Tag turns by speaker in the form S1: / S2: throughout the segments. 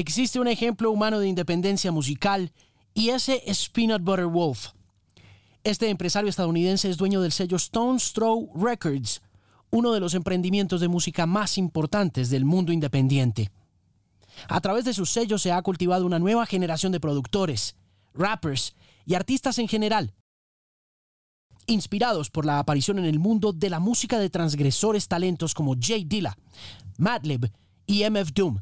S1: Existe un ejemplo humano de independencia musical y ese es Peanut Butter Wolf. Este empresario estadounidense es dueño del sello Stone's Throw Records, uno de los emprendimientos de música más importantes del mundo independiente. A través de sus sellos se ha cultivado una nueva generación de productores, rappers y artistas en general, inspirados por la aparición en el mundo de la música de transgresores talentos como Jay Dilla, Madlib y MF Doom.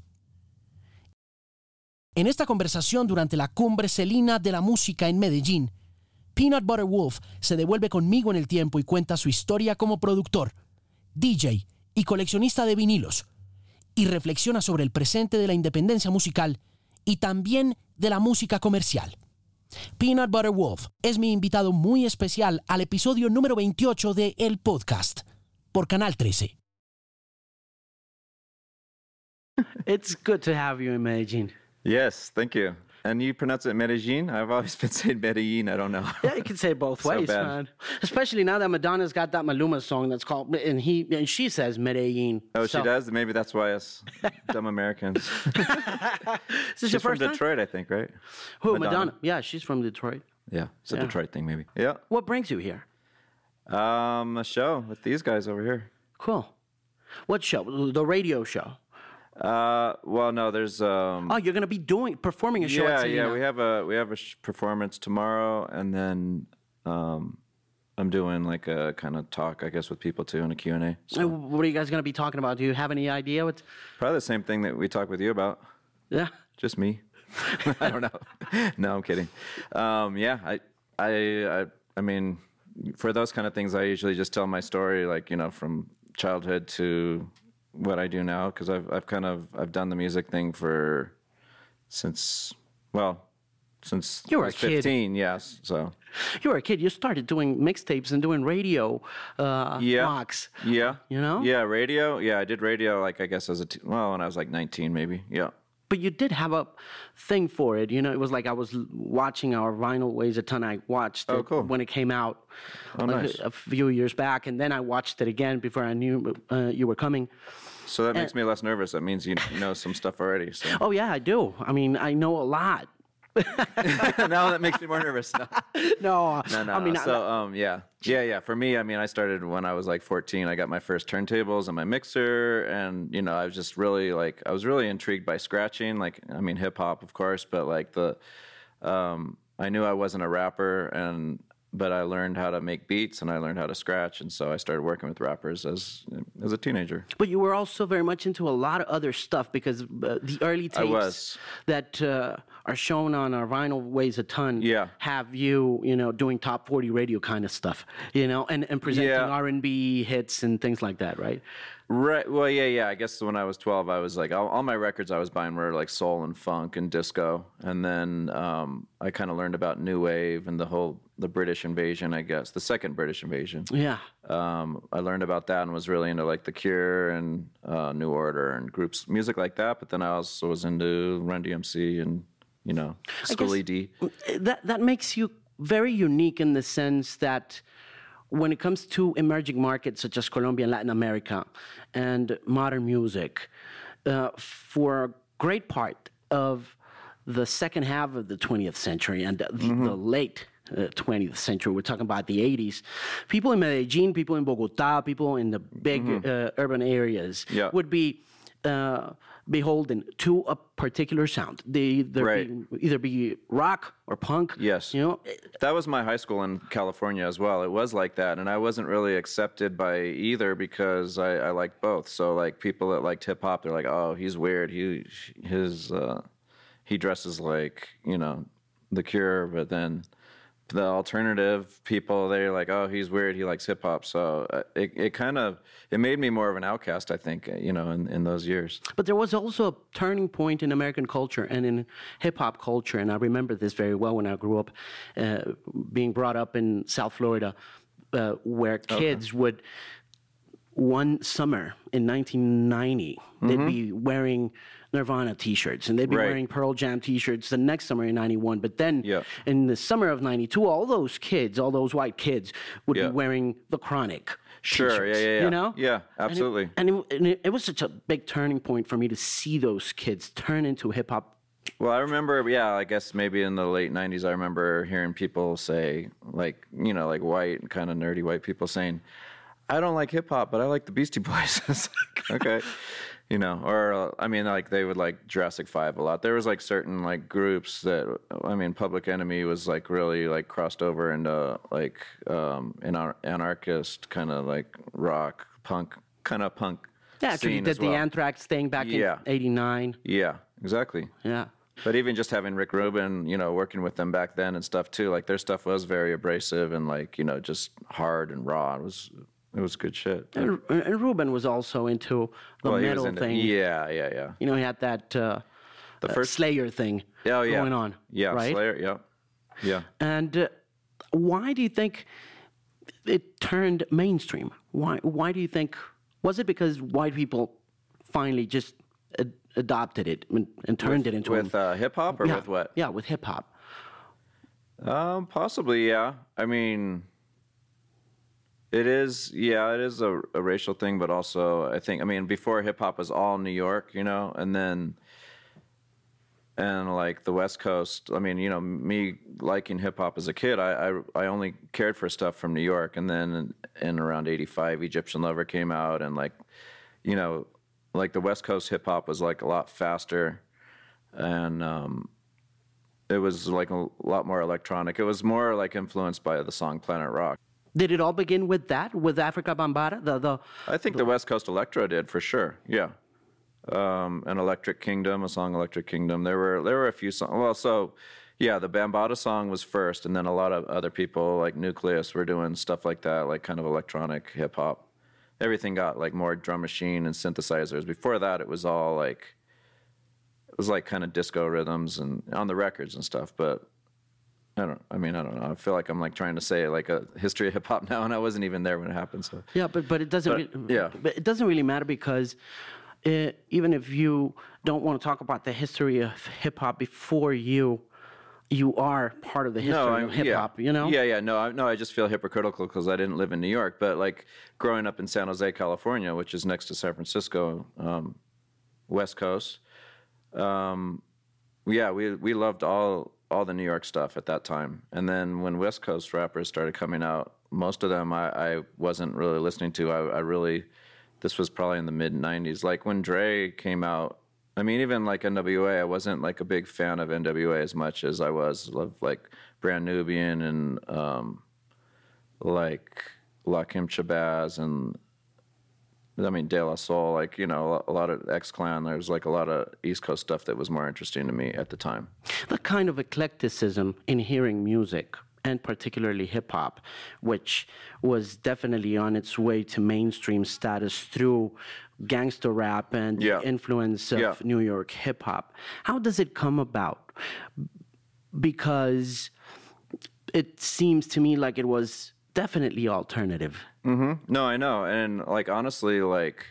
S1: En esta conversación durante la cumbre celina de la música en Medellín, Peanut Butter Wolf se devuelve conmigo en el tiempo y cuenta su historia como productor, DJ y coleccionista de vinilos, y reflexiona sobre el presente de la independencia musical y también de la música comercial. Peanut Butter Wolf es mi invitado muy especial al episodio número 28 de El Podcast por Canal 13.
S2: It's good to have you in Medellin.
S3: Yes, thank you. And you pronounce it Medellin? I've always been saying Medellin. I don't know.
S2: Yeah, you can say it both
S3: So
S2: ways,
S3: bad.
S2: man. Especially now that Madonna's got that Maluma song that's called, and he and she says Medellin.
S3: Oh,
S2: So-
S3: she does? Maybe that's why us dumb Americans.
S2: Is this
S3: She's
S2: your
S3: from
S2: first time?
S3: Detroit, I think, right?
S2: Who
S3: Madonna.
S2: Madonna? Yeah, she's from Detroit.
S3: Yeah, it's a
S2: Yeah.
S3: Detroit thing, maybe. Yeah.
S2: What brings you here?
S3: Um, a show with these guys over here.
S2: Cool. What show? The radio show.
S3: Uh, well, no, there's um.
S2: Oh, you're gonna be doing performing a show
S3: yeah, yeah, we have a we have a sh- performance tomorrow, and then um, I'm doing like a kind of talk, I guess, with people too, and a Q and A. So
S2: What are you guys gonna be talking about? Do you have any idea? What?
S3: probably the same thing that we talked with you about.
S2: Yeah.
S3: Just me. I don't know. no, I'm kidding. Um, yeah, I, I, I, I mean, for those kind of things, I usually just tell my story, like you know, from childhood to what I do now, because I've, I've kind of, I've done the music thing for since, well, since
S2: You were
S3: I
S2: a
S3: was
S2: kid.
S3: 15. Yes, so
S2: You were a kid. You started doing mixtapes and doing radio uh,
S3: yeah,
S2: mocks.
S3: yeah,
S2: You know?
S3: yeah, radio. Yeah, I did radio, like I guess as a t- well, when I was like 19, maybe. Yeah.
S2: but you did have a thing for it. You know, it was like I was watching our vinyl weighs a ton. I watched
S3: Oh,
S2: it
S3: cool.
S2: when it came out
S3: Oh,
S2: like
S3: nice.
S2: a, a few years back, and then I watched it again before I knew uh, you were coming.
S3: So that makes me less nervous. That means you know some stuff already. So.
S2: Oh yeah, I do. I mean, I know a lot.
S3: now that makes me more nervous. No,
S2: No,
S3: no, no.
S2: I mean,
S3: so um, yeah, yeah, yeah. For me, I mean, I started when I was like 14. I got my first turntables and my mixer, and you know, I was just really like, I was really intrigued by scratching. Like, I mean, hip hop, of course, but like the, um, I knew I wasn't a rapper, and but I learned how to make beats and I learned how to scratch, and so I started working with rappers as as a teenager.
S2: But you were also very much into a lot of other stuff because uh, the early tapes
S3: was.
S2: that uh, are shown on our vinyl weighs a ton.
S3: Yeah.
S2: have you you know doing top forty radio kind of stuff, you know, and and presenting
S3: Yeah.
S2: R and B hits and things like that, right?
S3: Right. Well, yeah, yeah. I guess when I was 12, I was like, all, all my records I was buying were like soul and funk and disco. And then um, I kind of learned about new wave and the whole the British invasion. I guess the second British invasion.
S2: Yeah.
S3: Um, I learned about that and was really into like The Cure and uh, New Order and groups music like that. But then I also was into Run DMC and you know Schoolly D.
S2: that that makes you very unique in the sense that when it comes to emerging markets such as Colombia and Latin America and modern music, uh, for a great part of the second half of the 20th century and the, the late uh, 20th century, we're talking about the 80s, people in Medellin, people in Bogota, people in the big uh, urban areas
S3: Yeah.
S2: would be uh, beholden to a particular sound. They either,
S3: Right.
S2: be, either be rock or punk.
S3: Yes.
S2: You know,
S3: That was my high school in California as well. It was like that, and I wasn't really accepted by either because I, I liked both. So like people that liked hip hop, they're like, "Oh, he's weird. He his uh, he dresses like you know the Cure," but then the alternative people they're like, "Oh, he's weird. He likes hip hop." So uh, it it kind of it made me more of an outcast, I think. You know, in, in those years.
S2: but there was also a turning point in American culture and in hip hop culture, and I remember this very well when I grew up, uh, being brought up in South Florida, uh, where kids would. One summer in 1990, they'd mm-hmm. be wearing Nirvana T-shirts, and they'd be
S3: Right.
S2: wearing Pearl Jam T-shirts the next summer in '91. But then,
S3: Yeah.
S2: in the summer of '92, all those kids, all those white kids, would
S3: Yeah.
S2: be wearing the Chronic
S3: Sure. Yeah. Yeah. Yeah.
S2: You know.
S3: Yeah. Absolutely.
S2: And it, and it, it was such a big turning point for me to see those kids turn into hip hop.
S3: Well, I remember, yeah, I guess maybe in the late '90s, I remember hearing people say, like, you know, like white, kind of nerdy white people saying, "I don't like hip hop, but I like the Beastie Boys." like, okay, you know, or uh, I mean, like they would like Jurassic Five a lot. There was like certain like groups that, I mean, Public Enemy was like really like crossed over into like um, an anarchist kind of like rock punk kind of punk.
S2: Yeah, actually
S3: scene
S2: did
S3: as well.
S2: the Anthrax thing back
S3: Yeah.
S2: in '89.
S3: Yeah, exactly.
S2: Yeah.
S3: But even just having Rick Rubin, you know, working with them back then and stuff too, like their stuff was very abrasive and like, you know, just hard and raw. It was it was good shit.
S2: And, and Rubin was also into the
S3: Well,
S2: metal
S3: into-
S2: thing.
S3: Yeah, yeah, yeah.
S2: You know, he had that uh,
S3: The
S2: uh,
S3: first
S2: Slayer thing
S3: oh, yeah.
S2: going on.
S3: Yeah,
S2: right?
S3: Slayer, yeah. Yeah.
S2: And uh, why do you think it turned mainstream? Why? Why do you think? Was it because white people finally just ad- adopted it and, and turned it into
S3: With uh, hip hop or
S2: yeah,
S3: with what?
S2: Yeah, with hip hop.
S3: Um, possibly, yeah. I mean, it is, yeah, it is a, a racial thing, but also I think, I mean, before hip hop was all New York, you know, and then, and like the West Coast. I mean, you know, me liking hip hop as a kid, I, I I only cared for stuff from New York, and then in, in around '85, Egyptian Lover came out, and like, you know, like the West Coast hip hop was like a lot faster, and um, it was like a lot more electronic. It was more like influenced by the song Planet Rock.
S2: Did it all begin with that? With Afrika Bambaataa? The the
S3: I think the West Coast Electro did for sure. Yeah. Um, and Electric Kingdom, a song Electric Kingdom. There were there were a few songs. Well, so yeah, the Bambaataa song was first, and then a lot of other people like Newcleus were doing stuff like that, like kind of electronic hip hop. Everything got like more drum machine and synthesizers. Before that, it was all like it was like kind of disco rhythms and on the records and stuff. But I don't. I mean, I don't know. I feel like I'm like trying to say like a history of hip hop now, and I wasn't even there when it happened. So
S2: Yeah, but but it doesn't.
S3: But,
S2: really,
S3: yeah.
S2: but it doesn't really matter because uh, even if you don't want to talk about the history of hip hop before you, you are part of the history
S3: I-
S2: of hip hop.
S3: yeah.
S2: You know.
S3: Yeah, yeah. No, I, no. I just feel hypocritical because I didn't live in New York. But like growing up in San Jose, California, which is next to San Francisco, um, West Coast. Um, yeah, we we loved all all the New York stuff at that time. And then when West Coast rappers started coming out, most of them I, I wasn't really listening to. I, I really this was probably in the mid '90s. Like when Dre came out. I mean, even like NWA, I wasn't like a big fan of NWA as much as I was of like Brand Nubian and um, like Lakim Shabazz and I mean De La Soul. Like you know, a lot of X Clan. There was like a lot of East Coast stuff that was more interesting to me at the time.
S2: the kind of eclecticism in hearing music and particularly hip hop, which was definitely on its way to mainstream status through gangster rap and
S3: Yeah.
S2: the influence of
S3: Yeah.
S2: New York hip hop. How does it come about? Because it seems to me like it was definitely alternative.
S3: No, I know, and like honestly, like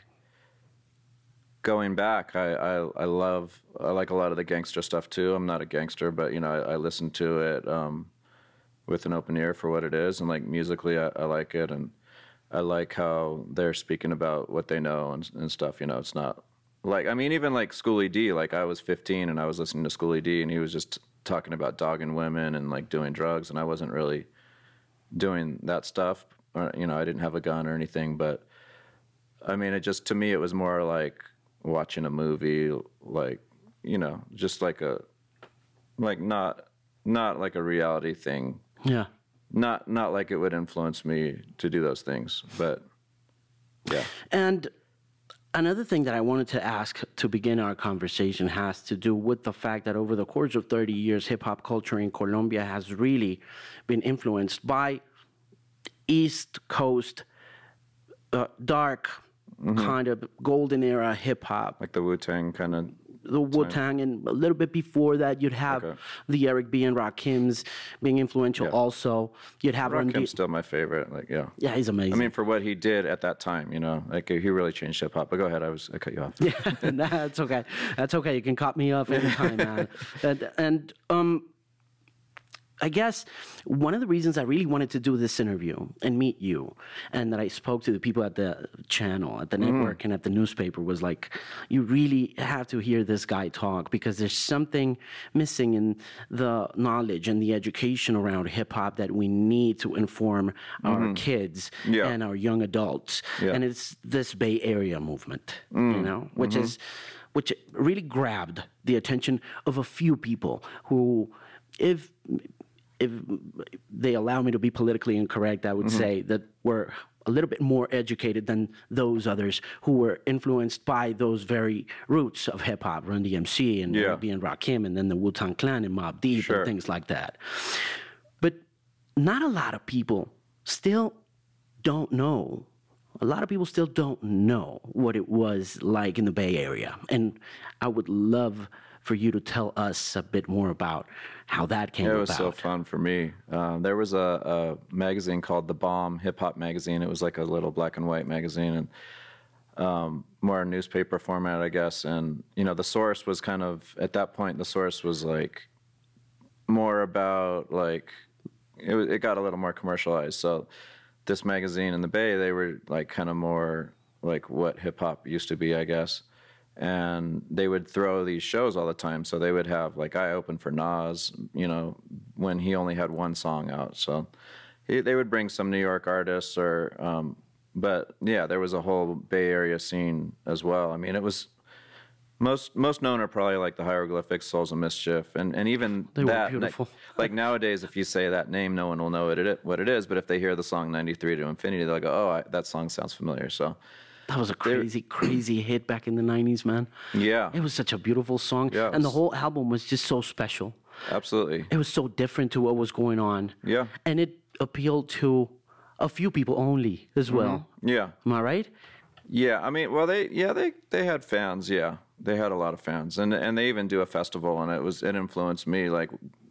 S3: going back, I, I I love I like a lot of the gangster stuff too. I'm not a gangster, but you know I, I listen to it um, with an open ear for what it is, and like musically, I, I like it, and I like how they're speaking about what they know and, and stuff. You know, it's not like I mean, even like Schoolly D. Like I was 15 and I was listening to Schoolly D, and he was just talking about dogging women and like doing drugs, and I wasn't really doing that stuff. Or, you know, I didn't have a gun or anything, but I mean, it just to me, it was more like watching a movie, like you know, just like a like not not like a reality thing,
S2: Yeah.
S3: not not like it would influence me to do those things, but yeah.
S2: And another thing that I wanted to ask to begin our conversation has to do with the fact that over the course of 30 years, hip hop culture in Colombia has really been influenced by East Coast uh, dark kind of golden era hip hop.
S3: Like the Wu Tang kind of
S2: The Wu Tang, and a little bit before that, you'd have
S3: Okay.
S2: the Eric B. and Rakims being influential.
S3: Yeah.
S2: Also, you'd have R&B.
S3: Rakim's still my favorite. Like yeah.
S2: Yeah, he's amazing.
S3: I mean, for what he did at that time, you know, like he really changed hip hop. But go ahead, I was I cut you off.
S2: Yeah, that's okay. That's okay. You can cut me off anytime, man. And, and um, I guess one of the reasons I really wanted to do this interview and meet you, and that I spoke to the people at the channel, at the mm. network, and at the newspaper was like, you really have to hear this guy talk because there's something missing in the knowledge and the education around hip hop that we need to inform our mm-hmm. kids
S3: Yeah.
S2: and our young adults.
S3: Yeah.
S2: And it's this Bay Area movement, you mm. know, which mm-hmm. is which really grabbed the attention of a few people who, if if they allow me to be politically incorrect, I would mm-hmm. say that we're a little bit more educated than those others who were influenced by those very roots of hip hop, Run DMC and
S3: Yeah.
S2: B and Rakim, and then the Wu Tang Clan and Mobb Deep
S3: Sure.
S2: and things like that. But not a lot of people still don't know. A lot of people still don't know what it was like in the Bay Area. And I would love for you to tell us a bit more about how that came
S3: It
S2: about.
S3: was so fun for me. Um, there was a, a magazine called The Bomb Hip Hop Magazine. It was like a little black and white magazine and um, more newspaper format, I guess. And you know, the source was kind of at that point. The source was like more about like it. It got a little more commercialized. So this magazine in the Bay, they were like kind of more like what hip hop used to be, I guess and they would throw these shows all the time. So they would have like I opened for Nas, you know, when he only had one song out. So he, they would bring some New York artists, or um, but yeah, there was a whole Bay Area scene as well. I mean, it was. Most most known are probably like the hieroglyphics, Souls of Mischief, and, and even
S2: They were
S3: that. like- Like, nowadays, if you say that name, no one will know what it what it is. But if they hear the song "93 to Infinity," they'll go, "Oh, I, that song sounds familiar." So,
S2: That was a crazy, crazy hit back in the 90s, man.
S3: yeah,
S2: It was such a beautiful song.
S3: Yeah,
S2: and the whole album was just so special.
S3: absolutely,
S2: It was so different to what was going on.
S3: Yeah.
S2: And it appealed to a few people only as well. Mm-hmm.
S3: yeah.
S2: Am I right?
S3: Yeah, I mean, well, they yeah they they had fans. Yeah, they had a lot of fans, and and they even do a festival, and it was it influenced me like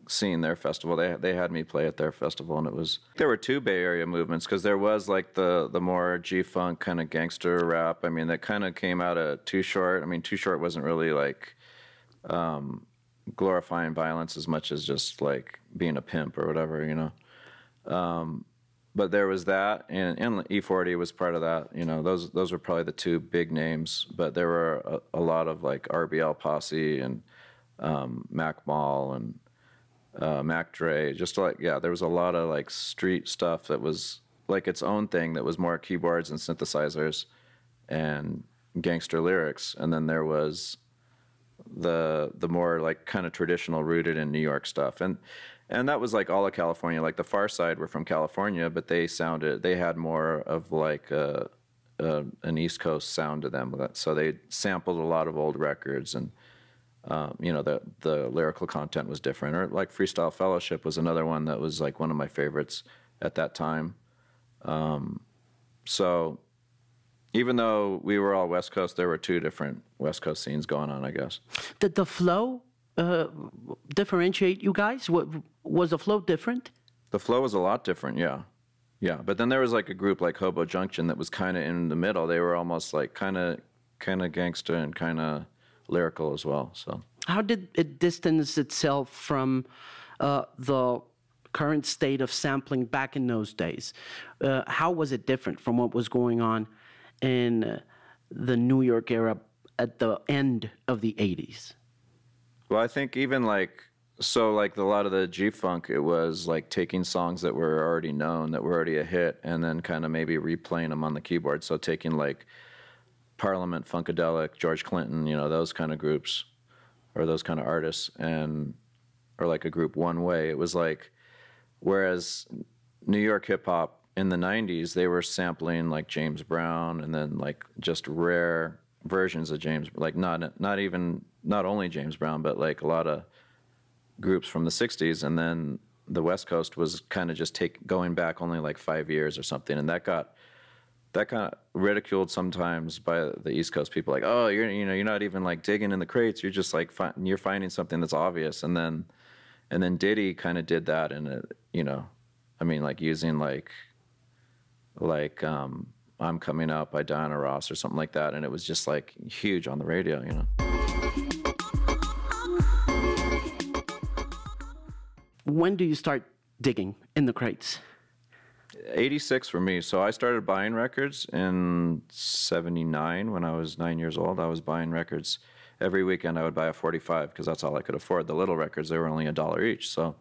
S3: seeing their festival. They they had me play at their festival, and it was there were two Bay Area movements because there was like the the more G funk kind of gangster rap. I mean, that kind of came out of Too Short. I mean, Too Short wasn't really like um, glorifying violence as much as just like being a pimp or whatever, you know Um, but there was that, and, and E40 was part of that. You know, those those were probably the two big names. But there were a, a lot of like RBL Posse and um, Mac Mall and uh, Mac Dre. Just like yeah, there was a lot of like street stuff that was like its own thing that was more keyboards and synthesizers and gangster lyrics. And then there was the the more like kind of traditional rooted in New York stuff and and that was like all of California like the Pharcyde were from California but they sounded they had more of like a, a, an East Coast sound to them so they sampled a lot of old records and um, you know the the lyrical content was different or like Freestyle Fellowship was another one that was like one of my favorites at that time um, so even though we were all West Coast, there were two different West Coast scenes going on, I guess.
S2: Did the flow uh, differentiate you guys? What, was the flow different?
S3: The flow was a lot different, yeah. Yeah. But then there was like a group like Hobo Junction that was kind of in the middle. They were almost like kind of kind of gangster and kind of lyrical as well. So
S2: How did it distance itself from uh, the current state of sampling back in those days? Uh, how was it different from what was going on in the New York era at the end of the 80s?
S3: Well, I think even like so, like a lot of the G Funk, it was like taking songs that were already known, that were already a hit, and then kind of maybe replaying them on the keyboard. So taking like Parliament, Funkadelic, George Clinton, you know, those kind of groups or those kind of artists, and or like a group One Way. It was like, whereas New York hip hop in the '90s, they were sampling like James Brown, and then like just rare versions of James, like not not even not only James Brown, but like a lot of groups from the '60s, and then the West Coast was kind of just take going back only like five years or something, and that got that kind of ridiculed sometimes by the East Coast people, like, oh, you're you know you're not even like digging in the crates, you're just like fi- you're finding something that's obvious, and then and then Diddy kind of did that, and you know, I mean, like using like like um, I'm coming up by Diana Ross or something like that, and it was just like huge on the radio, you know.
S2: when do you start digging in the crates?
S3: 86 for me. So I started buying records in 79 when I was nine years old. I was buying records every weekend. I would buy a 45 because that's all I could afford. The little records, they were only a dollar each. So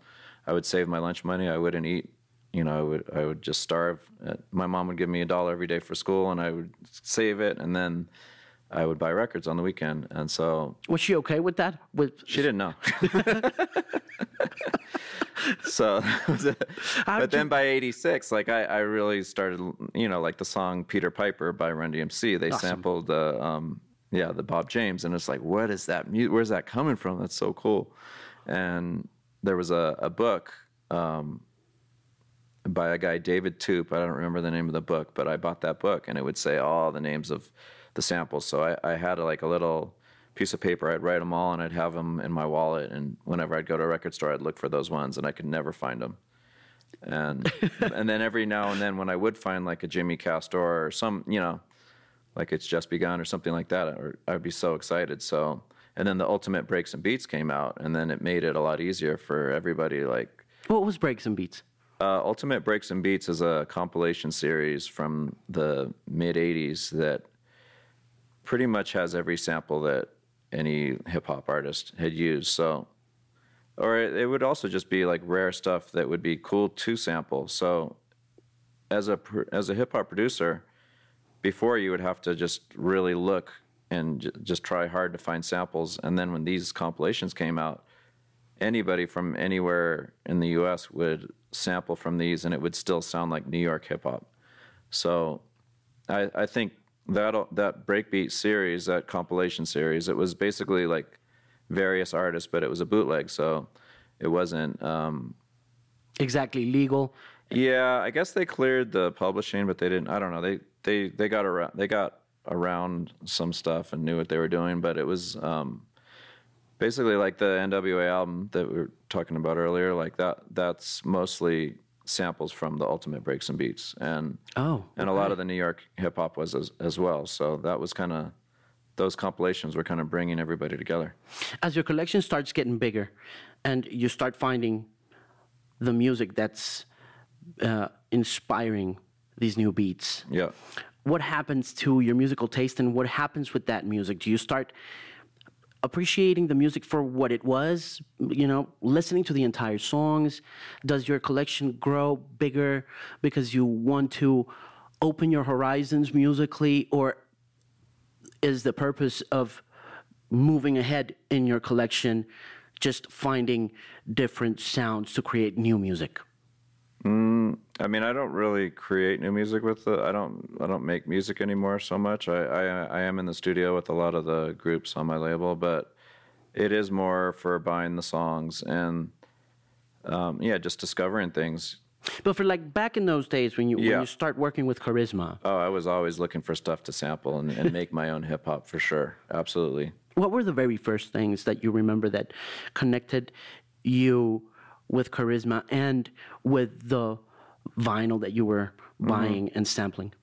S3: I would save my lunch money. I wouldn't eat. You know, I would I would just starve. Uh, My mom would give me a dollar every day for school, and I would save it, and then I would buy records on the weekend. And so
S2: Was she okay with that? With
S3: she didn't know. so, but then by '86, like I, I really started, you know, like the song "Peter Piper" by Run DMC. They sampled the, um, yeah, the Bob James, and it's like, what is that? mu- Where's that coming from? That's so cool. And there was a, a book um, by a guy David Toop. I don't remember the name of the book, but I bought that book, and it would say all the names of the samples. So I, I had like a little piece of paper. I'd write them all, and I'd have them in my wallet. And whenever I'd go to a record store, I'd look for those ones, and I could never find them. And and then every now and then, when I would find like a Jimmy Castor or some, you know, like it's just begun or something like that, or I'd be so excited. So and then the Ultimate Breaks and Beats came out, and then it made it a lot easier for everybody. Like
S2: what was breaks and beats?
S3: uh, Ultimate Breaks and Beats is a compilation series from the mid 80s that pretty much has every sample that any hip hop artist had used. So, or it, would also just be like rare stuff that would be cool to sample. So, as a as a hip hop producer, before you would have to just really look and j- just try hard to find samples, and then when these compilations came out, anybody from anywhere in the U.S. would sample from these, and it would still sound like New York hip hop. So, I, I think that that breakbeat series, that compilation series, it was basically like various artists, but it was a bootleg, so it wasn't. Um,
S2: Exactly legal.
S3: yeah, I guess they cleared the publishing, but they didn't. I don't know. They they they got around. They got around some stuff and knew what they were doing, but it was um, basically like the NWA album that we were talking about earlier. Like that. That's mostly samples from the Ultimate Breaks and Beats, and
S2: Oh,
S3: and a lot of the New York hip hop was as, as well. So that was kind of those compilations were kind of bringing everybody together.
S2: as your collection starts getting bigger and you start finding the music that's uh, inspiring these new beats
S3: Yeah.
S2: what happens to your musical taste and what happens with that music do you start appreciating the music for what it was you know listening to the entire songs. Does your collection grow bigger because you want to open your horizons musically or is the purpose of moving ahead in your collection just finding different sounds to create new music
S3: I mean, I don't really create new music with the. I don't. I don't make music anymore so much. I, I I am in the studio with a lot of the groups on my label, but it is more for buying the songs and um, yeah, just discovering things.
S2: but for like back in those days when you when you start working with Charizma
S3: Oh, I was always looking for stuff to sample and, and make my own hip hop for sure. Absolutely.
S2: what were the very first things that you remember that connected you with Charizma and with the vinyl that you were mm-hmm. buying and sampling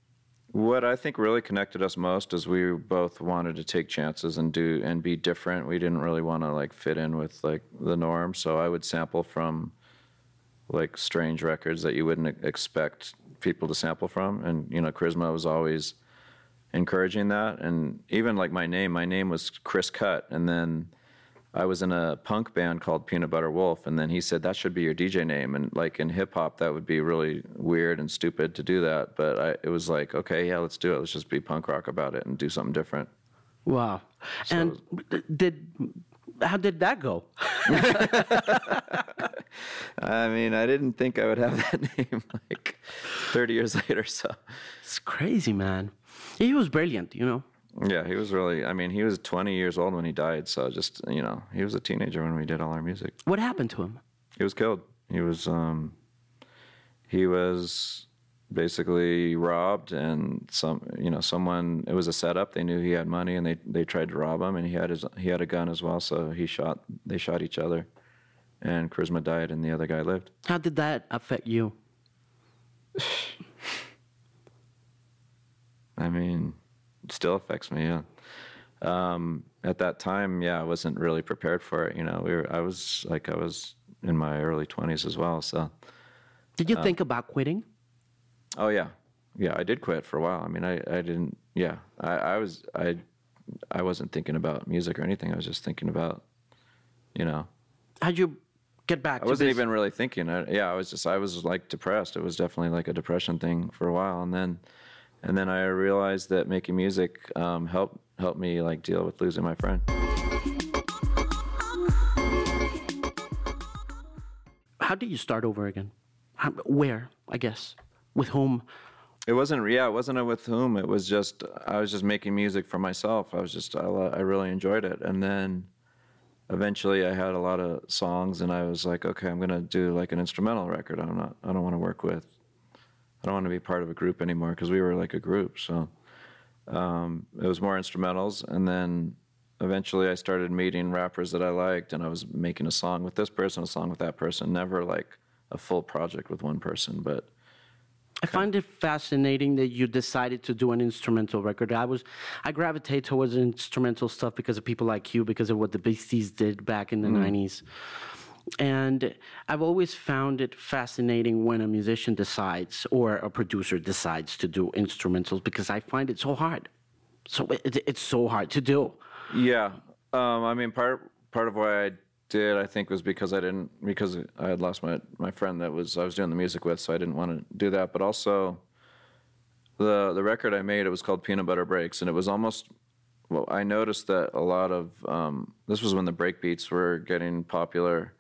S3: What I think really connected us most is we both wanted to take chances and do and be different. We didn't really want to like fit in with like the norm. So I would sample from like strange records that you wouldn't expect people to sample from. And you know, Charizma was always encouraging that. And even like my name, my name was Chris Cut, and then I was in a punk band called Peanut Butter Wolf, and then he said that should be your DJ name. And like in hip hop, that would be really weird and stupid to do that. But I, it was like, okay, yeah, let's do it. Let's just be punk rock about it and do something different.
S2: wow and did how did that go
S3: I mean, I didn't think I would have that name like 30 years later. So
S2: it's crazy man he was brilliant you know
S3: yeah, he was really. I mean, he was 20 years old when he died. So just you know, he was a teenager when we did all our music.
S2: what happened to him
S3: He was killed. He was um he was basically robbed and some you know someone it was a setup they knew he had money and they they tried to rob him and he had his he had a gun as well so he shot they shot each other and Charizma died and the other guy lived
S2: how did that affect you
S3: i mean still affects me yeah um at that time yeah i wasn't really prepared for it you know we were i was like i was in my early 20s as well. So,
S2: Did you think about quitting?
S3: oh yeah, yeah, I did quit for a while. I mean, I, I didn't. Yeah, I, I was I I wasn't thinking about music or anything. I was just thinking about, you know,
S2: How'd you get back
S3: I wasn't
S2: this?
S3: even really thinking. I, yeah, I was just I was like depressed. It was definitely like a depression thing for a while, and then and then I realized that making music um, helped helped me like deal with losing my friend.
S2: How did you start over again? How, where, I guess? With whom?
S3: It wasn't yeah, it wasn't a with whom. It was just I was just making music for myself. I was just I, I really enjoyed it, and then eventually I had a lot of songs, and I was like, okay, I'm gonna do like an instrumental record. I'm not. I don't want to work with. I don't want to be part of a group anymore because we were like a group. So um, it was more instrumentals, and then eventually I started meeting rappers that I liked, and I was making a song with this person, a song with that person. Never like a full project with one person, but.
S2: I find it fascinating that you decided to do an instrumental record. I was, I gravitate towards instrumental stuff because of people like you, because of what the Beasties did back in the '90s. And I've always found it fascinating when a musician decides or a producer decides to do instrumentals because I find it so hard. So it, it's so hard to do.
S3: Yeah, um, I mean part part of why I did I think was because I didn't because I had lost my my friend that was I was doing the music with, so I didn't want to do that. But also, the the record I made it was called Peanut Butter Breaks, and it was almost well I noticed that a lot of um, this was when the break beats were getting popular,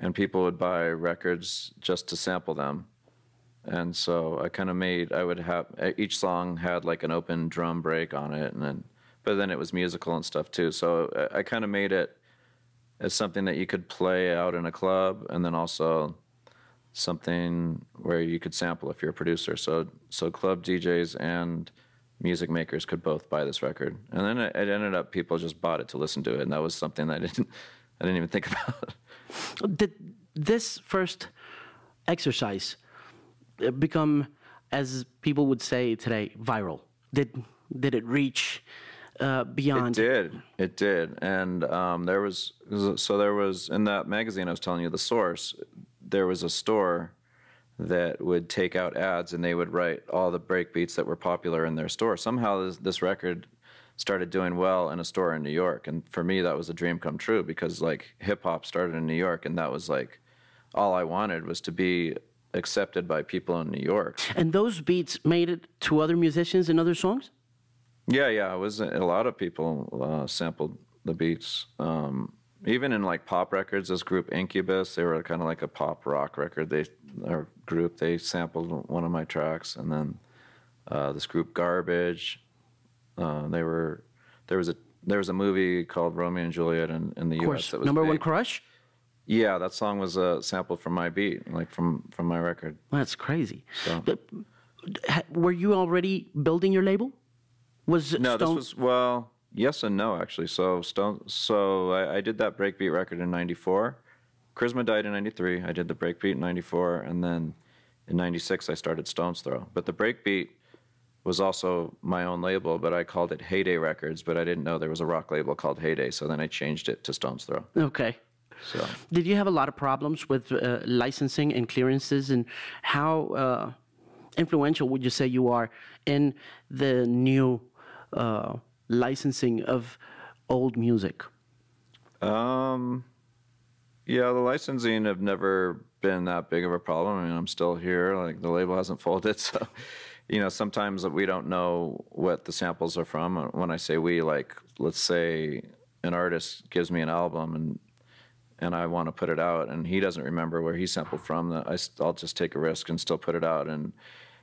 S3: and people would buy records just to sample them. And so I kind of made I would have each song had like an open drum break on it, and then but then it was musical and stuff too. So uh, I, I kind of made it as something that you could play out in a club, and then also something where you could sample if you're a producer. So so club DJs and music makers could both buy this record, and then it, it ended up people just bought it to listen to it, and that was something I didn't I didn't even think about.
S2: Did this first exercise uh, become, as people would say today, viral? Did did it reach uh, beyond?
S3: It did. It did. And um, there was so there was in that magazine I was telling you, the source. There was a store that would take out ads and they would write all the break beats that were popular in their store. Somehow this, this record started doing well in a store in New York, and for me that was a dream come true because like hip hop started in New York, and that was like all I wanted was to be accepted by people in New York.
S2: And those beats made it to other musicians and other songs.
S3: Yeah, yeah, it was a lot of people uh, sampled the beats. Um, even in like pop records, this group Incubus, they were kind of like a pop rock record. They or group they sampled one of my tracks, and then uh, this group Garbage, uh, they were there was a there was a movie called Romeo and Juliet in, in the
S2: Of
S3: U.S. that was
S2: number one crush.
S3: Yeah, that song was uh, sampled from my beat, like from from my record.
S2: That's crazy.
S3: So-
S2: But, were you already building your label? Was
S3: No,
S2: Stone?
S3: this was well, yes and no actually. So Stone, so I, I did that breakbeat record in '94. Charizma died in '93. I did the breakbeat in '94, and then in '96 I started Stones Throw. But the breakbeat was also my own label, but I called it Heyday Records. But I didn't know there was a rock label called Heyday, so then I changed it to Stones Throw.
S2: okay.
S3: So
S2: Did you have a lot of problems with uh, licensing and clearances, and how uh, influential would you say you are in the new uh, licensing of old music?
S3: Um, yeah, the licensing have never been that big of a problem. I mean, I'm still here. Like the label hasn't folded, so you know, sometimes we don't know what the samples are from. Uh, when I say we, like let's say an artist gives me an album and and I want to put it out, and he doesn't remember where he sampled from. That I, will just take a risk and still put it out and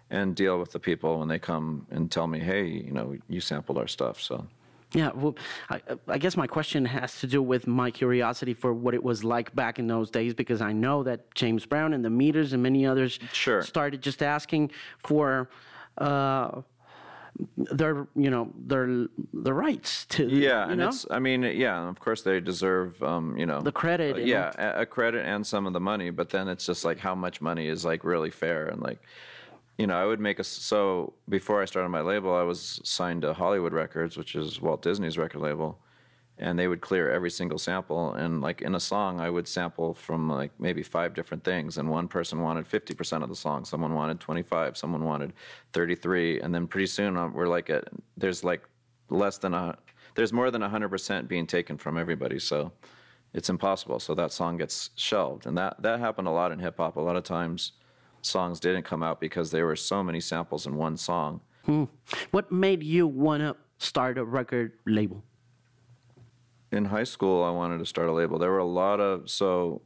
S3: and deal with the people when they come and tell me, hey, you know, you sampled our stuff. So
S2: Yeah, well, I, I guess my question has to do with my curiosity for what it was like back in those days, because I know that James Brown and the Meters and many others
S3: Sure.
S2: started just asking for uh, their, you know, their the rights to,
S3: Yeah,
S2: you
S3: and
S2: know?
S3: it's. I mean, yeah, of course they deserve, um, you know,
S2: The credit
S3: uh, yeah, a, a credit and some of the money. But then it's just like how much money is like really fair and like, you know, I would make a. So before I started my label, I was signed to Hollywood Records, which is Walt Disney's record label, and they would clear every single sample. And like in a song, I would sample from like maybe five different things, and one person wanted 50% of the song, someone wanted 25, someone wanted 33, and then pretty soon um, we're like at there's like less than a there's more than 100% being taken from everybody. So it's impossible. So that song gets shelved, and that that happened a lot in hip hop. A lot of times, songs didn't come out because there were so many samples in one song. hmm.
S2: What made you want to start a record label?
S3: In high school, I wanted to start a label. There were a lot of so.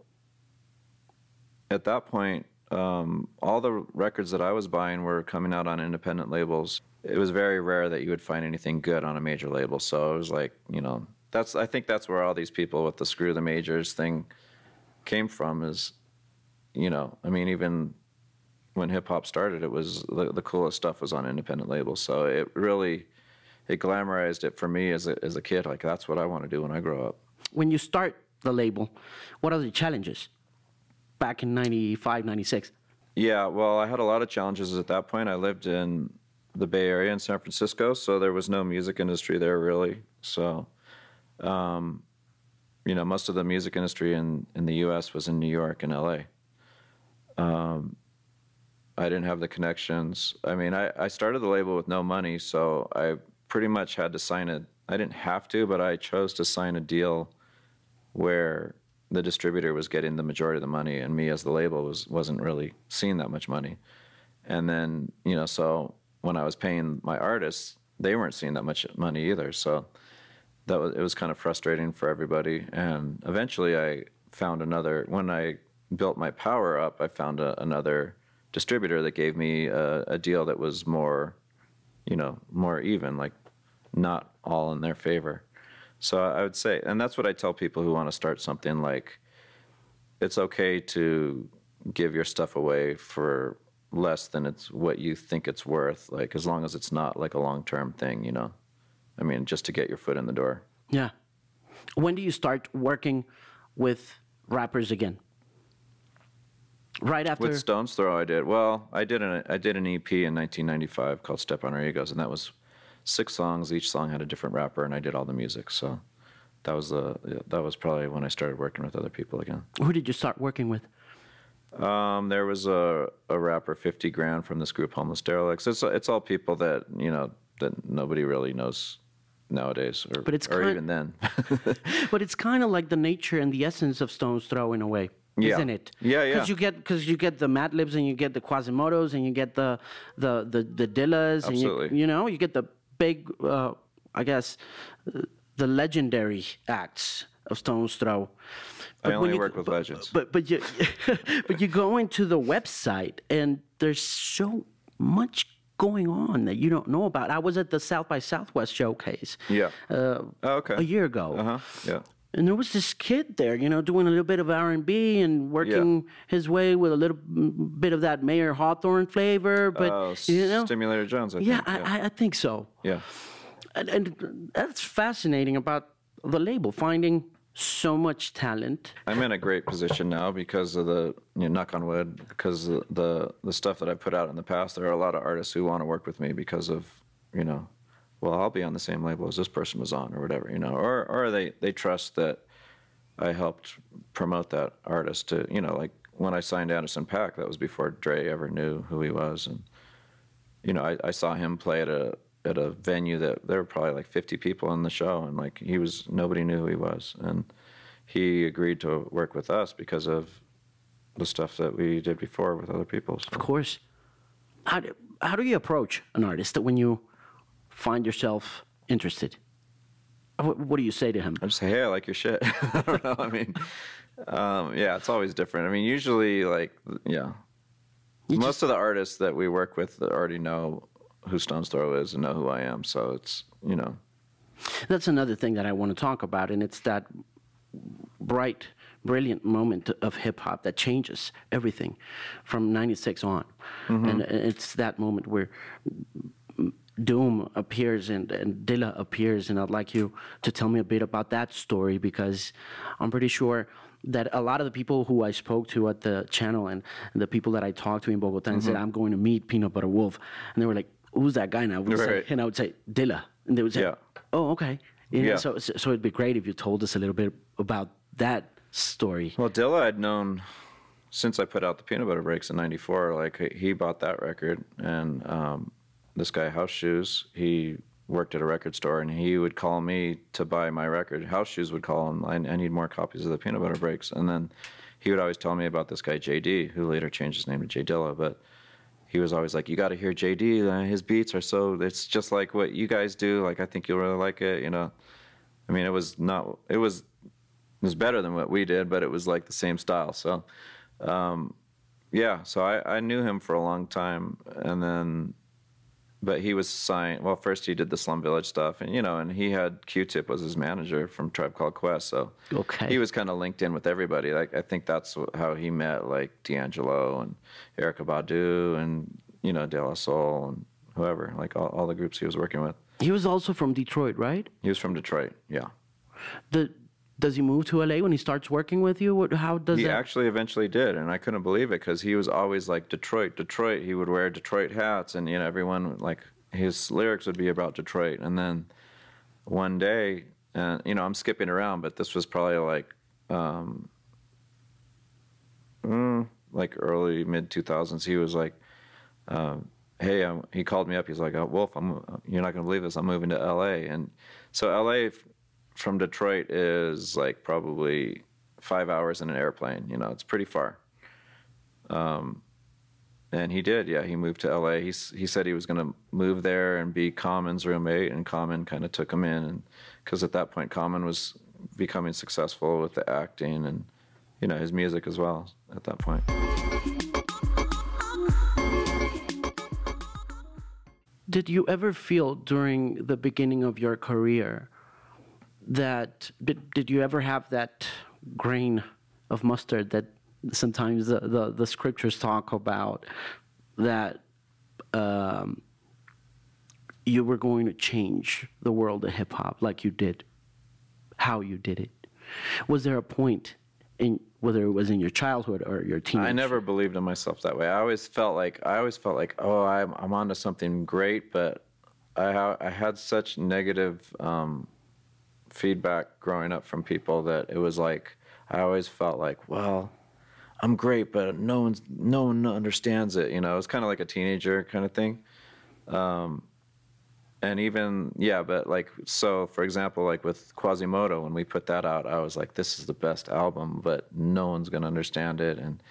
S3: At that point, um, all the records that I was buying were coming out on independent labels. It was very rare that you would find anything good on a major label. So it was like, you know, that's I think that's where all these people with the screw the majors thing came from. Is, you know, I mean, even when hip hop started, it was the, the coolest stuff was on independent labels. So it really it glamorized it for me as a, as a kid. Like that's what I want to do when I grow up.
S2: When you start the label, what are the challenges? Back in 95, 96.
S3: Yeah, well, I had a lot of challenges at that point. I lived in the Bay Area in San Francisco, so there was no music industry there really. So, um, you know, most of the music industry in, in the U.S. was in New York and L.A. Um, I didn't have the connections. I mean, I, I started the label with no money, so I pretty much had to sign it. I didn't have to, but I chose to sign a deal where the distributor was getting the majority of the money, and me as the label was wasn't really seeing that much money. And then you know, so when I was paying my artists, they weren't seeing that much money either. So that was it was kind of frustrating for everybody. And eventually, I found another. When I built my power up, I found a, another distributor that gave me a, a deal that was more, you know, more even, like not all in their favor. So I would say, and that's what I tell people who want to start something like, it's okay to give your stuff away for less than it's what you think it's worth, like as long as it's not like a long term thing, you know. I mean, just to get your foot in the door.
S2: Yeah. When do you start working with rappers again? Right after
S3: With Stones Throw, I did. Well, I did an I did an EP in 1995 called "Step on Our Egos," and that was six songs. Each song had a different rapper, and I did all the music. So that was the that was probably when I started working with other people again.
S2: who did you start working with?
S3: Um, there was a, a rapper, 50 Grand, from this group, Homeless Derelicts. It's it's all people that you know that nobody really knows nowadays, or
S2: But it's
S3: or even then.
S2: But it's kind of like the nature and the essence of Stones Throw in a way,
S3: Yeah.
S2: isn't it?
S3: Yeah, yeah.
S2: Because you get because you get the Madlibs and you get the Quasimotos and you get the the the the Dillas and you,
S3: Absolutely.
S2: you know you get the big uh, I guess the legendary acts of Stones Throw.
S3: I
S2: when
S3: only
S2: you-
S3: work with legends.
S2: But but you but you go into the website and there's so much going on that you don't know about. I was at the South by Southwest showcase.
S3: Yeah.
S2: Uh,
S3: Oh, okay.
S2: a year ago.
S3: Uh huh. Yeah.
S2: And there was this kid there, you know, doing a little bit of R and B and working his way with a little bit of that Mayer Hawthorne flavor. But
S3: Oh,
S2: you know,
S3: Stimulator Jones. I
S2: yeah,
S3: think.
S2: I, I, I think so.
S3: yeah.
S2: And, and that's fascinating about the label finding so much talent.
S3: I'm in a great position now because of the you know, knock on wood because the the stuff that I put out in the past. There are a lot of artists who want to work with me because of you know, well, I'll be on the same label as this person was on or whatever, you know, or or they they trust that I helped promote that artist to you know like when I signed Anderson Paak, that was before Dre ever knew who he was, and you know I, I saw him play at a at a venue that there were probably like 50 people in the show, and like he was nobody knew who he was, and he agreed to work with us because of the stuff that we did before with other people. So.
S2: Of course. How do, how do you approach an artist that when you find yourself interested? What, what do you say to him?
S3: I just say, hey, I like your shit. I don't know. I mean, um, yeah, it's always different. I mean, usually, like, yeah, most of the artists that we work with already know who Stones Throw is and know who I am. So it's you know,
S2: That's another thing that I want to talk about, and it's that bright, brilliant moment of hip hop that changes everything from '96 on, and it's that moment where Doom appears and, and Dilla appears, and I'd like you to tell me a bit about that story because I'm pretty sure that a lot of the people who I spoke to at the channel and, the people that I talked to in Bogota and said I'm going to meet Peanut Butter Wolf, and they were like, "Who's that guy now?" We say-
S3: Right.
S2: and I would say Dilla, and they would say,
S3: Yeah.
S2: "Oh, okay." You know,
S3: Yeah.
S2: so, so so it'd be great if you told us a little bit about that story.
S3: Well, Dilla I'd known since I put out the Peanut Butter Breaks in '94. Like he- he bought that record, and um, this guy House Shoes, he worked at a record store, and he would call me to buy my record. House Shoes would call him, I, I need more copies of the Peanut Butter Breaks, and then he would always tell me about this guy JD, who later changed his name to J Dilla, but. He was always like, "You got to hear JD. His beats are so. It's just like what you guys do. Like I think you'll really like it. You know. I mean, it was not. It was it was better than what we did, but it was like the same style. So, um, yeah. So I, I knew him for a long time, and then, but he was signed. Well, first he did the Slum Village stuff, and you know, and he had Q-Tip was his manager from Tribe Called Quest. So
S2: Okay.
S3: he was kind of linked in with everybody. Like I think that's how he met like D'Angelo and Erykah Badu and you know De La Soul and whoever, like all, all the groups he was working with.
S2: He was also from Detroit, right?
S3: He was from Detroit. Yeah.
S2: The, does he move to LA when he starts working with you? What, how does
S3: He
S2: that?
S3: actually eventually did, and I couldn't believe it because he was always like Detroit, Detroit. He would wear Detroit hats, and you know everyone like his lyrics would be about Detroit. And then one day, and you know I'm skipping around, but this was probably like um, mm, like early mid 2000s. He was like, um, "Hey," I'm, he called me up. He's like, oh, "Wolf, I'm you're not gonna believe this. I'm moving to L.A." And so L.A. from Detroit is like probably five hours in an airplane. You know, it's pretty far. Um, and he did, yeah. He moved to L.A. He he said he was going to move there and be Common's roommate, and Common kind of took him in, because at that point Common was becoming successful with the acting and you know his music as well at that point.
S2: Did you ever feel during the beginning of your career that did, did you ever have that grain of mustard that sometimes the, the, the scriptures talk about that um, you were going to change the world of hip hop like you did, how you did it? Was there a point in whether it was in your childhood or your teenage?
S3: I never believed in myself that way. I always felt like I always felt like oh I'm I'm onto something great, but I ha- I had such negative um, feedback growing up from people that it was like I always felt like well I'm great, but no one's no one understands it. You know, it's kind of like a teenager kind of thing. Um, and even yeah, but like so, for example, like with Quasimoto, when we put that out, I was like, this is the best album, but no one's gonna understand it, and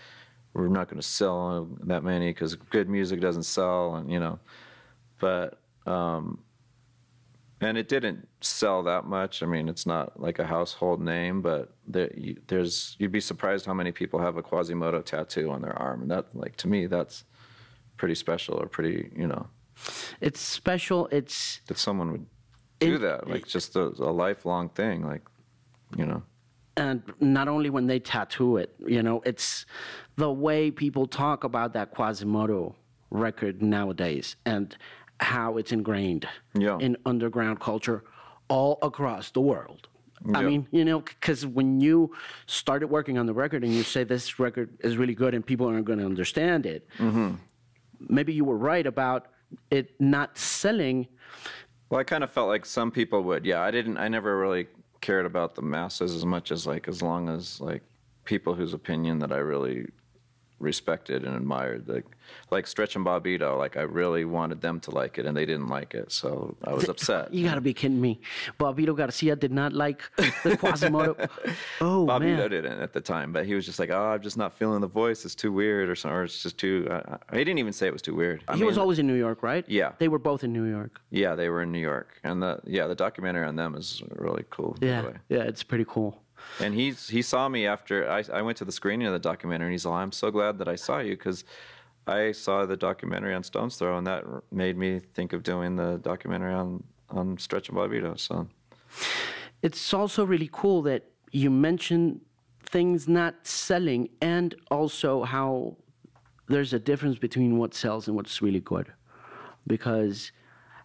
S3: we're not gonna sell that many because good music doesn't sell, and you know, but um, and it didn't sell that much. I mean, it's not like a household name, but there, you, there's you'd be surprised how many people have a Quasimoto tattoo on their arm, and that like to me that's pretty special or pretty you know
S2: It's special. It's
S3: that someone would do
S2: It-
S3: that like just a, a lifelong thing like you know
S2: and not only when they tattoo it, you know, it's the way people talk about that Quasimoto record nowadays and how it's ingrained
S3: Yeah.
S2: in underground culture all across the world. I mean, you know, because when you started working on the record and you say this record is really good and people aren't going to understand it, mm-hmm. maybe you were right about it not selling.
S3: well i kind of felt like some people would yeah i didn't i never really cared about the masses as much as like as long as like people whose opinion that i really respected and admired like like stretch and Bobbito like i really wanted them to like it and they didn't like it so i was upset
S2: You got to be kidding me. Bobbito Garcia did not like the Quasimoto. oh,
S3: Bobbito
S2: man.
S3: didn't at the time, but he was just like, "Oh, I'm just not feeling the voice. It's too weird, or something. Or it's just too." Uh, he didn't even say it was too weird. I
S2: he was always in New York, right?
S3: Yeah.
S2: They were both in New York.
S3: Yeah, they were in New York, and the yeah the documentary on them is really cool.
S2: Yeah. Yeah, it's pretty cool.
S3: And he's he saw me after I I went to the screening of the documentary, and he's like, "I'm so glad that I saw you because I saw the documentary on Stones Throw, and that made me think of doing the documentary on on Stretch and Bobbito." So
S2: It's also really cool that you mention things not selling and also how there's a difference between what sells and what's really good. Because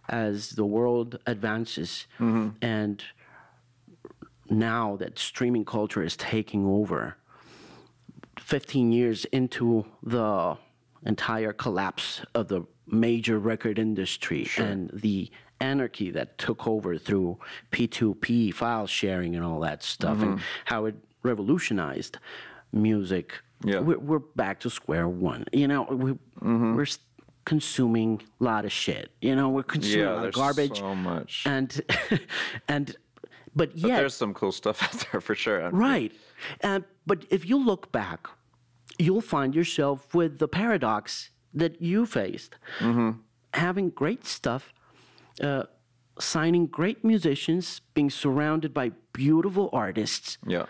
S2: as the world advances mm-hmm. and now that streaming culture is taking over, 15 years into the entire collapse of the major record industry and the anarchy that took over through P2P file sharing and all that stuff, and mm-hmm. how it revolutionized music.
S3: Yeah.
S2: We're, we're back to square one. You know, we, mm-hmm. we're s- consuming a lot of shit. You know, we're consuming
S3: Yeah,
S2: a lot of
S3: there's
S2: garbage.
S3: so much.
S2: And, and, but
S3: But there's some cool stuff out there for sure.
S2: Right. Uh, but if you look back, you'll find yourself with the paradox that you faced. Having great stuff, uh, signing great musicians, being surrounded by beautiful artists,
S3: Yeah.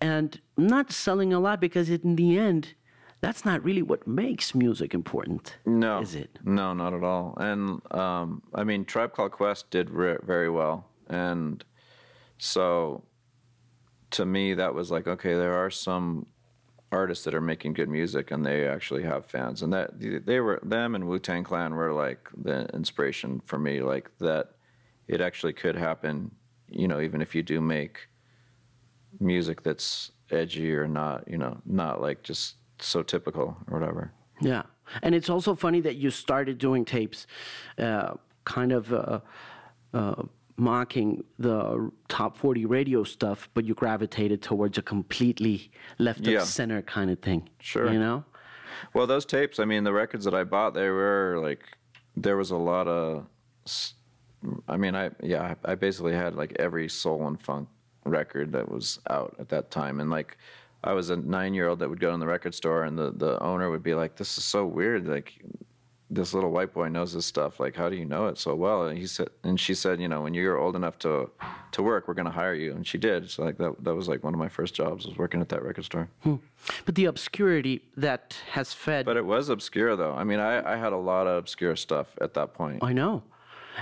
S2: and not selling a lot because in the end, that's not really what makes music important.
S3: No,
S2: Is it?
S3: No, not at all. And um, I mean, Tribe Called Quest did re- very well, and so to me, that was like, okay, there are some artists that are making good music, and they actually have fans, and that they were them and Wu Tang Clan were like the inspiration for me, like that it actually could happen. You know, even if you do make music that's edgy or not, you know, not like just so typical or whatever.
S2: Yeah, and it's also funny that you started doing tapes, uh, kind of uh, uh, mocking the top forty radio stuff, but you gravitated towards a completely left
S3: Yeah.
S2: of center kind of thing.
S3: Sure.
S2: you know.
S3: Well, those tapes, I mean, the records that I bought, they were like, there was a lot of, I mean, I, yeah, I I basically had like every soul and funk record that was out at that time. And like, I was a nine year old that would go in the record store and the, the owner would be like, this is so weird. Like, this little white boy knows this stuff. Like, how do you know it so well? And he said, and she said, you know, when you're old enough to, to work, we're going to hire you. And she did. So like, that, that was like one of my first jobs was working at that record store. Hmm.
S2: But the obscurity that has fed.
S3: But it was obscure, though. I mean, I, I had a lot of obscure stuff at that point.
S2: I know.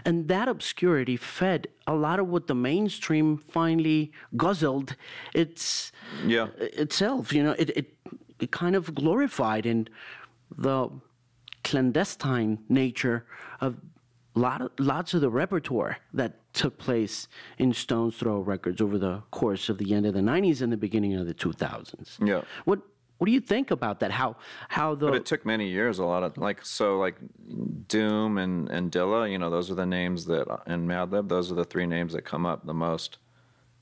S2: And that obscurity fed a lot of what the mainstream finally guzzled its
S3: Yeah.
S2: itself. You know, it, it, it kind of glorified in the clandestine nature of lot of, lots of the repertoire that took place in Stones Throw Records over the course of the end of the 90s and the beginning of the 2000s.
S3: Yeah.
S2: What what do you think about that? How how the
S3: But it took many years. A lot of like so like Doom and and Dilla. You know, those are the names that and Madlib. Those are the three names that come up the most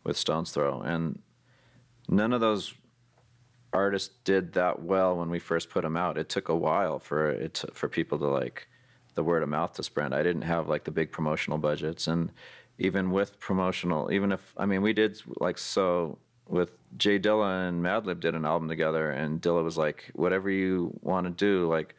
S3: with Stones Throw, and none of those artists did that well when we first put them out. It took a while for it to, for people to like the word of mouth to spread. I didn't have like the big promotional budgets, and even with promotional, even if I mean we did like so with J Dilla and Madlib did an album together, and Dilla was like, "Whatever you want to do, like."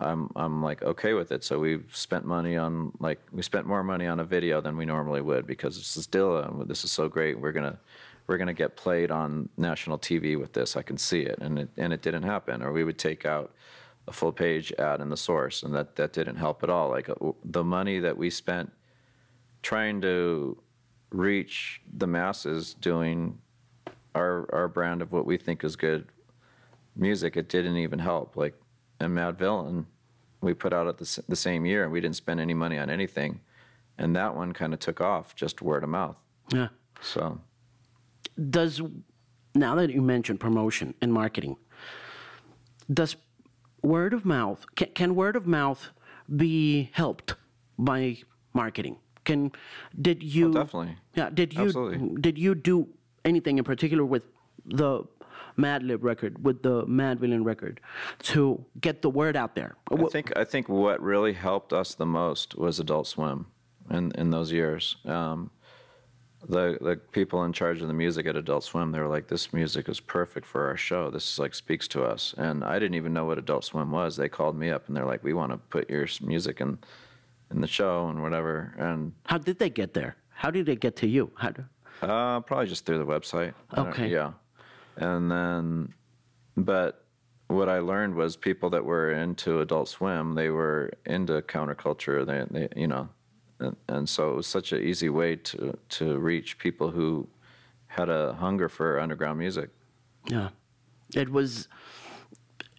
S3: I'm I'm like okay with it. So we spent money on like we spent more money on a video than we normally would because this is Dilla this is so great. We're gonna we're gonna get played on national TV with this. I can see it, and it and it didn't happen. Or we would take out a full page ad in the source, and that that didn't help at all. Like uh, the money that we spent trying to reach the masses doing our our brand of what we think is good music, it didn't even help. Like and Madvillain, we put out at the, the same year, and we didn't spend any money on anything, and that one kind of took off just word of mouth.
S2: yeah.
S3: So
S2: does now that you mentioned promotion and marketing does word of mouth can, can word of mouth be helped by marketing can did you oh,
S3: definitely.
S2: yeah did you
S3: Absolutely.
S2: did you do anything in particular with the Madlib record with the Madvillain record to get the word out there
S3: I think I think what really helped us the most was Adult Swim, in in those years. Um, the the people in charge of the music at Adult Swim, they were like, "This music is perfect for our show. This like speaks to us." And I didn't even know what Adult Swim was. They called me up and they're like, "We want to put your music in in the show and whatever." And
S2: how did they get there how did they get to you how do,
S3: Uh, probably just through the website.
S2: Okay.
S3: Yeah. And then, but what I learned was people that were into Adult Swim, they were into counterculture. They, they you know, and, and so it was such an easy way to to reach people who had a hunger for underground music.
S2: Yeah, it was.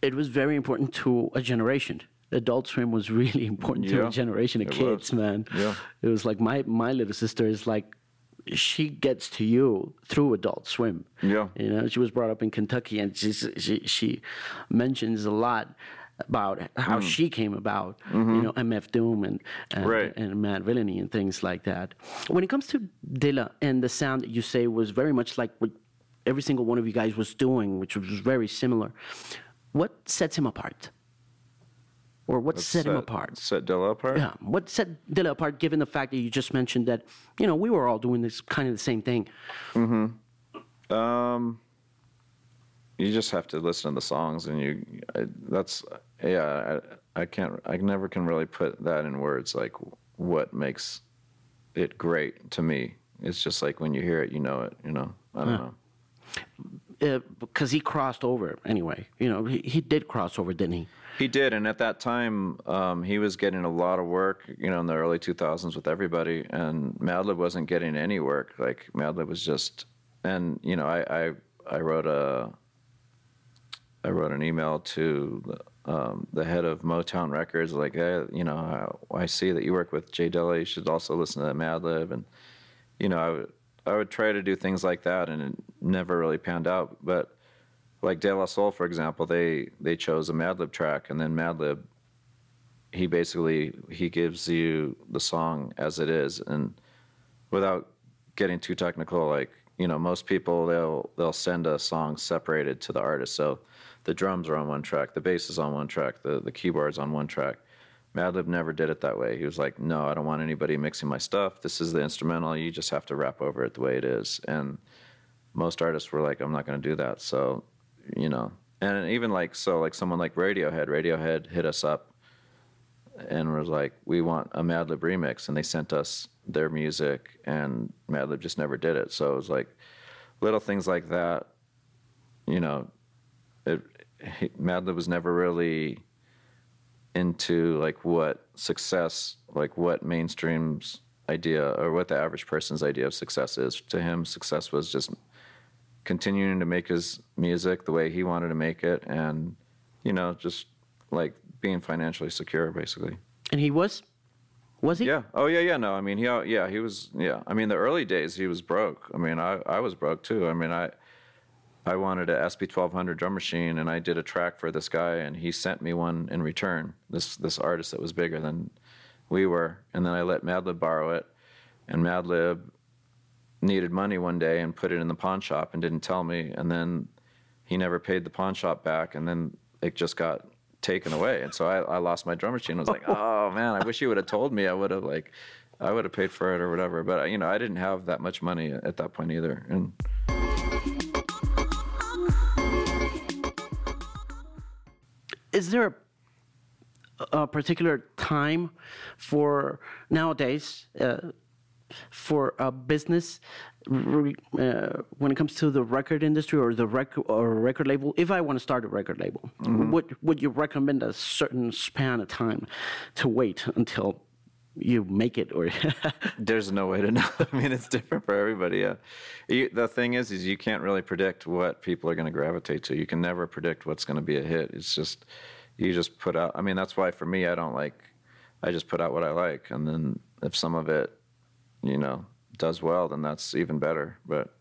S2: It was very important to a generation. Adult Swim was really important to a generation of kids,
S3: was.
S2: man.
S3: Yeah.
S2: it was like my my little sister is like, she gets to you through Adult Swim.
S3: Yeah.
S2: you know, she was brought up in Kentucky, and she's, she she mentions a lot about how she came about, you know, MF Doom and and,
S3: Right.
S2: and Madvillainy and things like that. When it comes to Dilla and the sound that you say was very much like what every single one of you guys was doing, which was very similar, what sets him apart? Or what set him apart?
S3: Set Dilla apart.
S2: Yeah, what set Dilla apart, given the fact that you just mentioned that, you know, we were all doing this kind of the same thing. Mm-hmm.
S3: Um, you just have to listen to the songs, and you. I, that's yeah. I, I can't. I never can really put that in words. Like what makes it great to me. It's just like when you hear it, you know it. You know. I don't know.
S2: Uh, because he crossed over anyway. You know, he, he did cross over, didn't he?
S3: He did, and at that time, um, he was getting a lot of work. You know, in the early 2000s with everybody, and Madlib wasn't getting any work. Like Madlib was just, and you know, I I, I wrote a, I wrote an email to um, the head of Motown Records, like, hey, you know, I, I see that you work with J Dilla. You should also listen to Madlib, and you know, I would I would try to do things like that, and it never really panned out, but like De La Soul, for example, they they chose a Madlib track, and then Madlib, he basically he gives you the song as it is, and without getting too technical, like you know, most people they'll they'll send a song separated to the artist, so the drums are on one track, the bass is on one track, the the keyboards on one track. Madlib never did it that way. He was like, "No, I don't want anybody mixing my stuff. This is the instrumental. You just have to rap over it the way it is." And most artists were like, "I'm not going to do that." So you know and even like so like someone like radiohead radiohead hit us up and was like we want a madlib remix and they sent us their music and madlib just never did it. So it was like little things like that you know it madlib was never really into like what success like what mainstream's idea or what the average person's idea of success is. To him success was just continuing to make his music the way he wanted to make it and you know just like being financially secure basically.
S2: And he was, was he?
S3: yeah. Oh yeah yeah. No i mean he yeah he was yeah. I mean the early days he was broke. I mean i i was broke too. I mean i i wanted a sp1200 drum machine and i did a track for this guy and he sent me one in return this this artist that was bigger than we were. And then i let madlib borrow it and madlib needed money one day and put it in the pawn shop and didn't tell me. And then he never paid the pawn shop back and then it just got taken away. And so i, I lost my drum machine. I was like oh man i wish you would have told me. I would have like i would have paid for it or whatever. But you know i didn't have that much money at that point either. And
S2: Is there a, a particular time for nowadays uh, for a business re, uh, when it comes to the record industry or the record or record label? If I want to start a record label, would would you recommend a certain span of time to wait until you make it or
S3: There's no way to know. I mean, it's different for everybody. Yeah. You, the thing is, is you can't really predict what people are going to gravitate to. You can never predict what's going to be a hit. It's just you just put out. I mean, that's why for me, I don't like. I just put out what I like, and then if some of it, you know, does well, then that's even better. But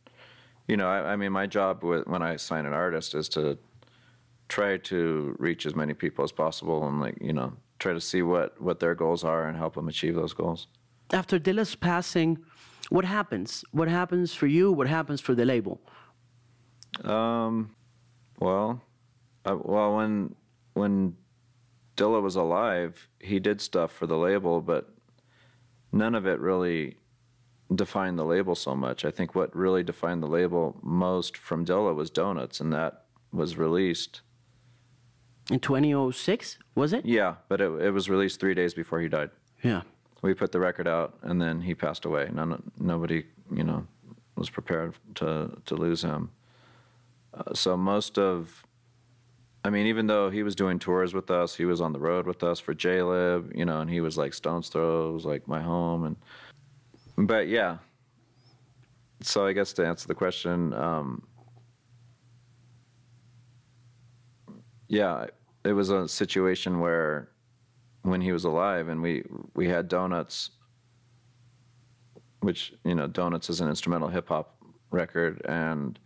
S3: you know, I, I mean, my job with, when I sign an artist is to try to reach as many people as possible, and like you know, try to see what what their goals are and help them achieve those goals.
S2: after Dilla's passing, what happens? What happens for you? What happens for the label?
S3: Um, well, uh, well, when when Dilla was alive, he did stuff for the label, but none of it really defined the label so much. I think what really defined the label most from Dilla was Donuts, and that was released.
S2: In 2006, was it?
S3: Yeah, but it, it was released three days before he died.
S2: Yeah.
S3: We put the record out, and then he passed away. None, nobody, you know, was prepared to to lose him. Uh, so most of, I mean, even though he was doing tours with us, he was on the road with us for Jaylib, you know, and he was like Stones Throw was like my home, and but yeah. So I guess to answer the question, um, yeah, it was a situation where when he was alive and we we had donuts which you know donuts is an instrumental hip hop record and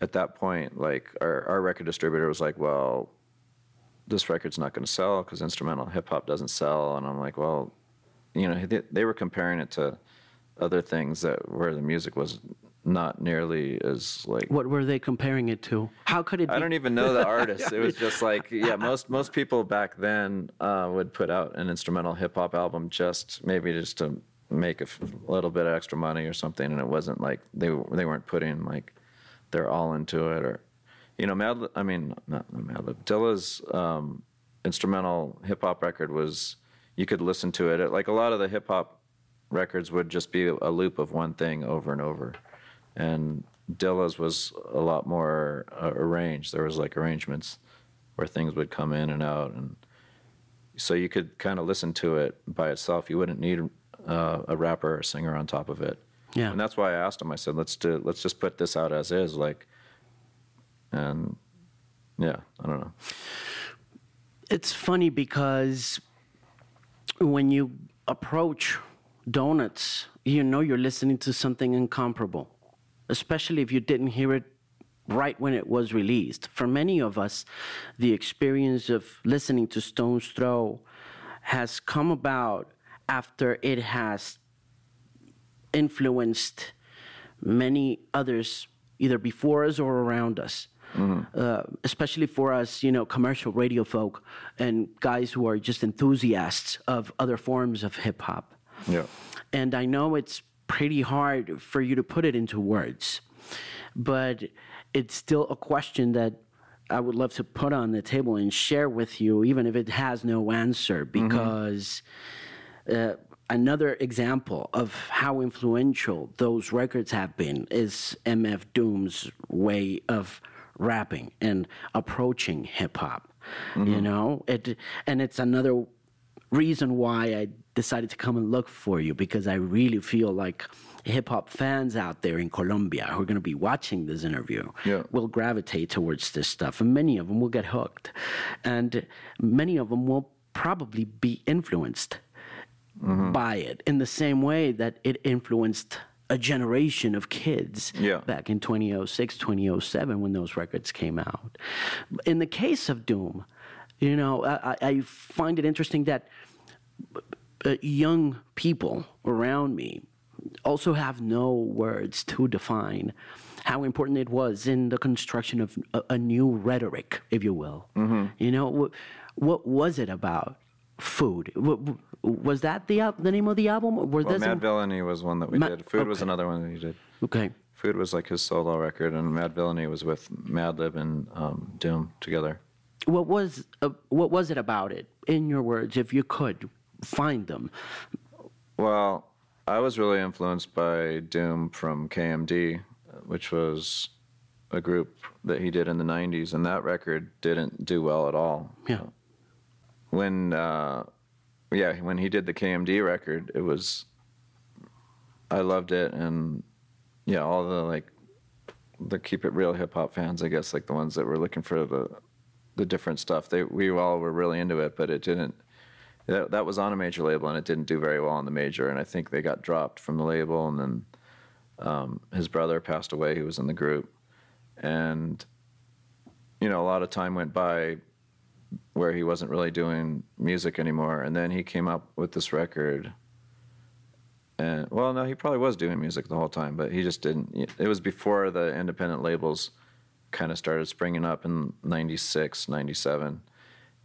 S3: at that point like our, our record distributor was like well this record's not going to sell because instrumental hip hop doesn't sell. And I'm like, well, you know, they, they were comparing it to other things that where the music was not nearly as like
S2: What were they comparing it to? How could it be?
S3: I don't even know the artist. It was just like, yeah, most most people back then uh, would put out an instrumental hip hop album just maybe just to make a f- little bit of extra money or something, and it wasn't like they they weren't putting like they're all into it or, you know, Mad. I mean, not Mad Dilla's um, instrumental hip hop record was you could listen to it. Like a lot of the hip hop records would just be a loop of one thing over and over and Dilla's was a lot more uh, arranged. There was like arrangements where things would come in and out, and so you could kind of listen to it by itself. You wouldn't need uh, a rapper or singer on top of it.
S2: Yeah.
S3: and that's why I asked him. I said, "Let's do. Let's just put this out as is." Like, and yeah, I don't know.
S2: It's funny because when you approach donuts, you know you're listening to something incomparable, especially if you didn't hear it right when it was released. For many of us, the experience of listening to Stones Throw has come about after it has influenced many others either before us or around us. Uh, especially for us, you know, commercial radio folk and guys who are just enthusiasts of other forms of hip hop.
S3: Yeah.
S2: And I know it's pretty hard for you to put it into words, but it's still a question that I would love to put on the table and share with you, even if it has no answer, because uh, another example of how influential those records have been is MF Doom's way of rapping and approaching hip hop. You know, it and it's another reason why I decided to come and look for you because I really feel like hip hop fans out there in Colombia who are going to be watching this interview
S3: Yeah.
S2: will gravitate towards this stuff, and many of them will get hooked, and many of them will probably be influenced mm-hmm. by it in the same way that it influenced a generation of kids
S3: Yeah.
S2: back in 2006, 2007 when those records came out. In the case of Doom, you know, I, I- find it interesting that uh, young people around me also have no words to define how important it was in the construction of a, a new rhetoric, if you will. You know, what, what was it about food? Wa- Was that the the name of the album? Or
S3: Well, Mad Villainy was one that we
S2: Ma-
S3: did. Food was another one that he did.
S2: okay?
S3: Food was like his solo record, and Madvillainy was with Madlib and um, Doom together.
S2: What was uh, what was it about it? In your words, if you could find them.
S3: Well, I was really influenced by Doom from KMD, which was a group that he did in the 90s, and that record didn't do well at all.
S2: Yeah.
S3: When, uh, yeah, when he did the KMD record, it was, I loved it, and yeah, all the like, the keep it real hip hop fans, I guess, like the ones that were looking for the, the different stuff. They we all were really into it, but it didn't. That, that was on a major label and it didn't do very well on the major and i think they got dropped from the label and then um, his brother passed away who was in the group and you know a lot of time went by where he wasn't really doing music anymore and then he came up with this record and well no he probably was doing music the whole time but he just didn't it was before the independent labels kind of started springing up in 96 97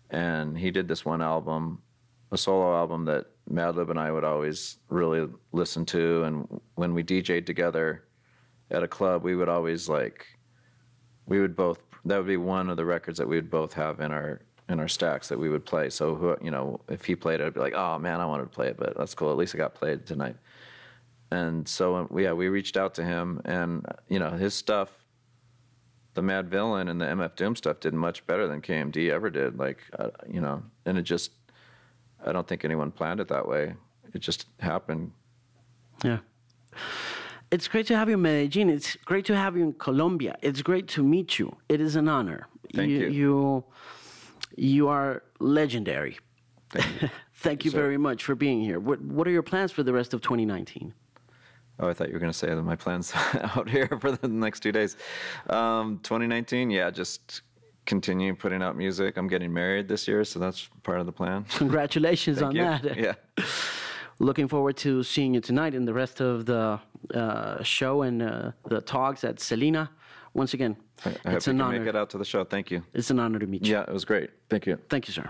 S3: and he did this one album a solo album that Madlib and I would always really listen to, and when we DJ'd together at a club, we would always like, we would both. That would be one of the records that we would both have in our in our stacks that we would play. So who, you know, if he played it, I'd be like, oh man, I wanted to play it, but that's cool. At least it got played tonight. And so yeah, we reached out to him, and you know, his stuff. The Madvillain and the MF Doom stuff did much better than KMD ever did. Like, uh, you know, and it just I don't think anyone planned it that way. It just happened.
S2: Yeah. It's great to have you in Medellin. It's great to have you in Colombia. It's great to meet you. It is an honor.
S3: Thank you.
S2: You, you are legendary. Thank you
S3: Sir.
S2: very much for being here. What, what are your plans for the rest of 2019?
S3: Oh, I thought you were going to say that my plans out here for the next two days. Um, 2019, yeah, just continue putting out music. I'm getting married this year, so that's part of the plan.
S2: Congratulations on
S3: you.
S2: that.
S3: Yeah.
S2: Looking forward to seeing you tonight and the rest of the uh, show and uh, the talks at Selena. Once again,
S3: I, I
S2: it's
S3: hope
S2: an
S3: you
S2: honor.
S3: make it out to the show. Thank you.
S2: It's an honor to meet you.
S3: Yeah, it was great. Thank you.
S2: Thank you, sir.